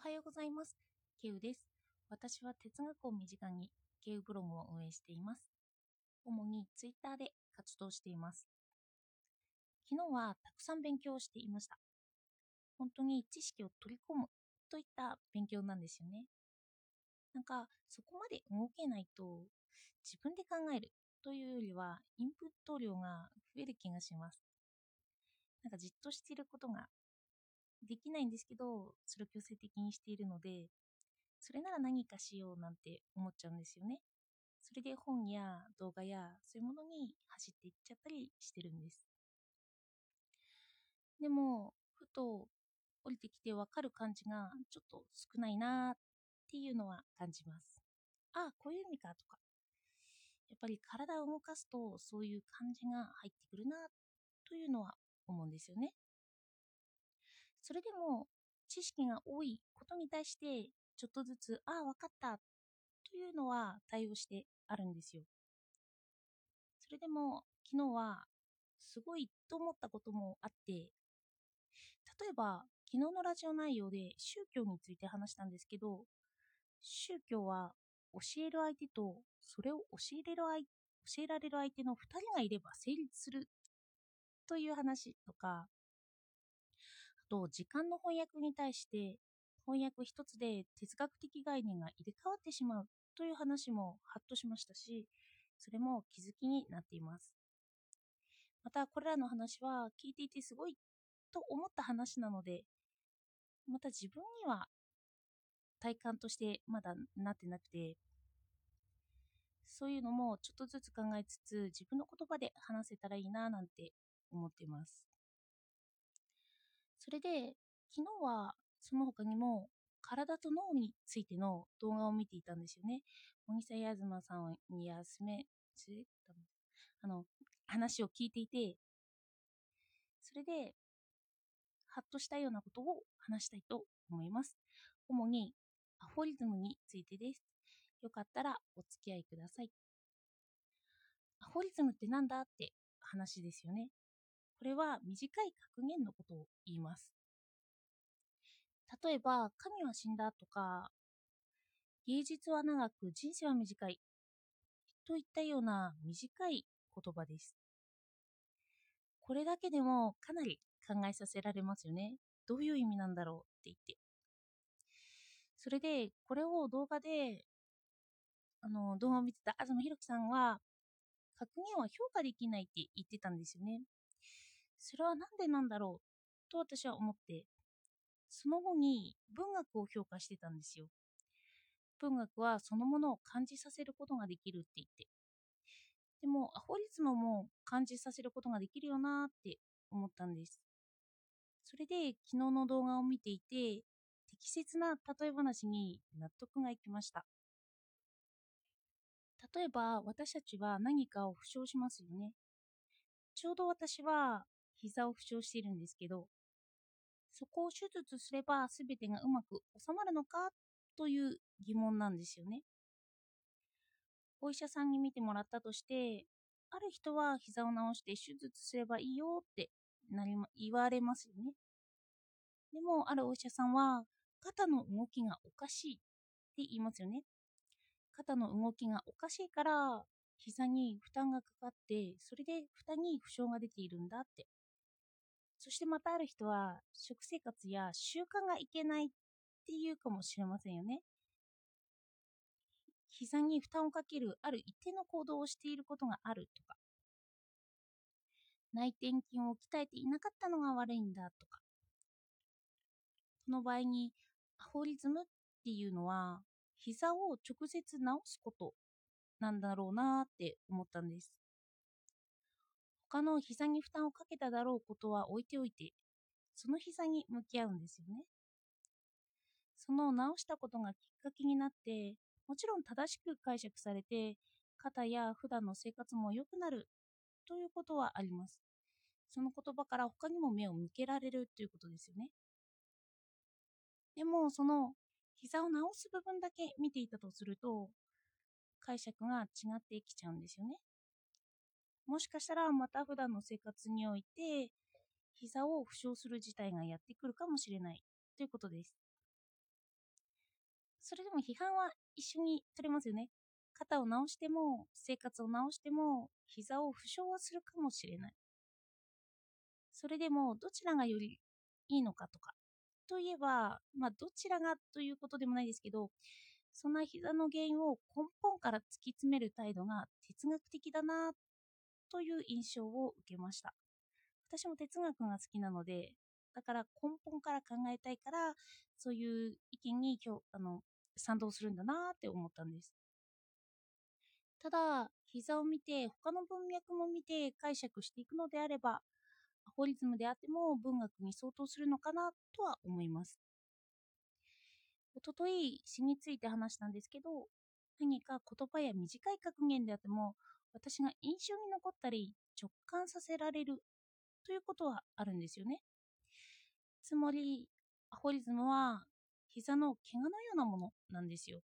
おはようございます。ケウです。私は哲学を身近にケウブログを運営しています。主にツイッターで活動しています。昨日はたくさん勉強をしていました。本当に知識を取り込むといった勉強なんですよね。なんかそこまで動けないと自分で考えるというよりはインプット量が増える気がします。なんかじっとしていることができないんですけど、それを強制的にしているので、それなら何かしようなんて思っちゃうんですよね。それで本や動画やそういうものに走っていっちゃったりしてるんです。でも、ふと降りてきてわかる感じがちょっと少ないなっていうのは感じます。ああ、こういう意味かとか。やっぱり体を動かすとそういう感じが入ってくるなというのは思うんですよね。それでも知識が多いことに対してちょっとずつああ分かった。というのは対応してあるんですよ。それでも昨日はすごいと思ったこともあって例えば昨日のラジオ内容で宗教について話したんですけど宗教は教える相手とそれを教えれる相教えられる相手の2人がいれば成立するという話とかと時間の翻訳に対して翻訳一つで哲学的概念が入れ替わってしまうという話もハッとしましたしそれも気づきになっています。またこれらの話は聞いていてすごいと思った話なのでまた自分には体感としてまだなってなくてそういうのもちょっとずつ考えつつ自分の言葉で話せたらいいななんて思っています。それで、昨日はその他にも体と脳についての動画を見ていたんですよね。茂木さやずまさんに休め、あの、話を聞いていて、それで、ハッとしたようなことを話したいと思います。主に、アフォリズムについてです。よかったらお付き合いください。アフォリズムってなんだ？って話ですよね。これは短い格言のことを言います。例えば、神は死んだとか、芸術は長く人生は短いといったような短い言葉です。これだけでもかなり考えさせられますよね。どういう意味なんだろうって言って。それで、これを動画で、あの、動画を見てた東博樹さんは、格言は評価できないって言ってたんですよね。それは何でなんだろう？と私は思って、その後に文学を評価してたんですよ。文学はそのものを感じさせることができるって言って。でも、アホリズムも感じさせることができるよなって思ったんです。それで昨日の動画を見ていて、適切な例え話に納得がいきました。例えば、私たちは何かを負傷しますよね。ちょうど私は膝を負傷しているんですけど、そこを手術すれば全てがうまく収まるのか？という疑問なんですよね。お医者さんに見てもらったとして、ある人は膝を治して手術すればいいよってなり、ま、言われますよね。でも、あるお医者さんは、肩の動きがおかしいって言いますよね。肩の動きがおかしいから、膝に負担がかかって、それで負担に負傷が出ているんだって。そしてまたある人は、食生活や習慣がいけないっていうかもしれませんよね。膝に負担をかけるある一定の行動をしていることがあるとか、内転筋を鍛えていなかったのが悪いんだとか、この場合にアフォリズムっていうのは、膝を直接治すことなんだろうなって思ったんです。他の膝に負担をかけただろうことは置いておいて、その膝に向き合うんですよね。その治したことがきっかけになって、もちろん正しく解釈されて、肩や普段の生活も良くなるということはあります。その言葉から他にも目を向けられるということですよね。でも、その膝を治す部分だけ見ていたとすると、解釈が違ってきちゃうんですよね。もしかしたらまた普段の生活において膝を負傷する事態がやってくるかもしれないということです。それでも批判は一緒に取れますよね。肩を治しても、生活を治しても、膝を負傷はするかもしれない。それでも、どちらがよりいいのかとか、といえば、まあ、どちらがということでもないですけど、そんな膝の原因を根本から突き詰める態度が哲学的だなという印象を受けました。私も哲学が好きなので、だから根本から考えたいから、そういう意見に今日あの賛同するんだなって思ったんです。ただ、膝を見て、他の文脈も見て解釈していくのであれば、アホリズムであっても文学に相当するのかなとは思います。おととい詩について話したんですけど、何か言葉や短い格言であっても、私が印象に残ったり直感させられるということはあるんですよね。つまり、アホリズムは膝の怪我のようなものなんですよ。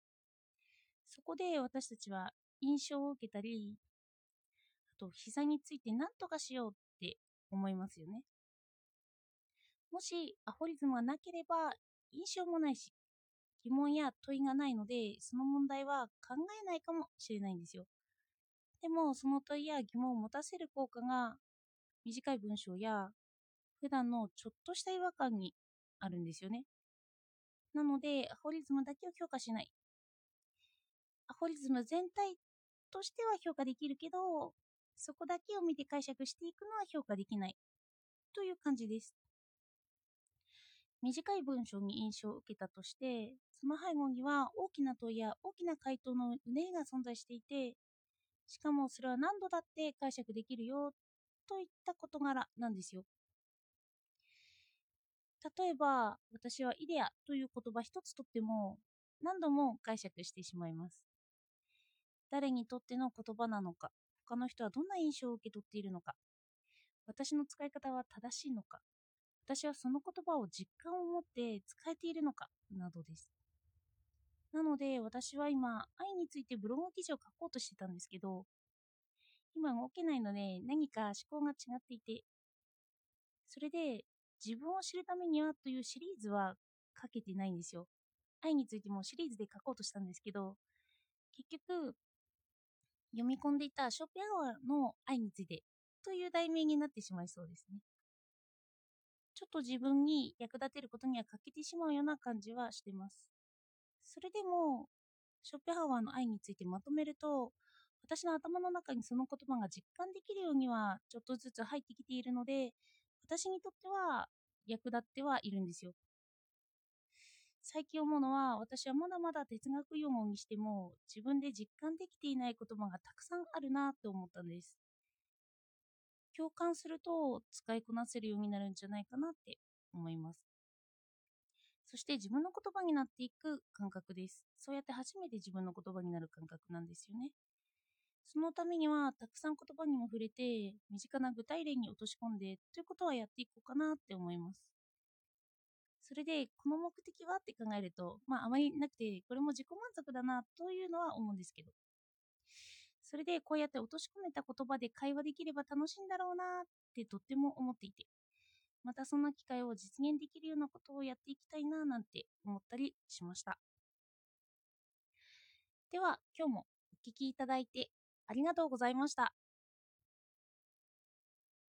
そこで私たちは印象を受けたり、あと膝について何とかしようって思いますよね。もしアホリズムがなければ印象もないし、疑問や問いがないので、その問題は考えないかもしれないんですよ。でも、その問いや疑問を持たせる効果が短い文章や普段のちょっとした違和感にあるんですよね。なので、アホリズムだけを評価しない。アホリズム全体としては評価できるけど、そこだけを見て解釈していくのは評価できない。という感じです。短い文章に印象を受けたとして、その背後には大きな問いや大きな回答のうねが存在していて、しかもそれは何度だって解釈できるよといった事柄なんですよ。例えば、私はイデアという言葉一つとっても何度も解釈してしまいます。誰にとっての言葉なのか、他の人はどんな印象を受け取っているのか、私の使い方は正しいのか、私はその言葉を実感を持って使えているのか、などです。なので、私は今、愛についてブログ記事を書こうとしてたんですけど、今動けないので何か思考が違っていて、それで自分を知るためにはというシリーズは書けてないんですよ。愛についてもシリーズで書こうとしたんですけど、結局、読み込んでいたショーペンアワーの愛についてという題名になってしまいそうですね。ちょっと自分に役立てることには欠けてしまうような感じはしてます。それでも、ショッペハワーの愛についてまとめると、私の頭の中にその言葉が実感できるようにはちょっとずつ入ってきているので、私にとっては役立ってはいるんですよ。最近思うのは、私はまだまだ哲学用語にしても自分で実感できていない言葉がたくさんあるなと思ったんです。共感すると使いこなせるようになるんじゃないかなって思います。そして自分の言葉になっていく感覚です。そうやって初めて自分の言葉になる感覚なんですよね。そのためには、たくさん言葉にも触れて、身近な具体例に落とし込んで、ということはやっていこうかなって思います。それで、この目的はって考えると、まあ、あまりなくて、これも自己満足だなというのは思うんですけど。それで、こうやって落とし込めた言葉で会話できれば楽しいんだろうなってとっても思っていて、またそんな機会を実現できるようなことをやっていきたいななんて思ったりしました。では、今日もお聴きいただいてありがとうございました。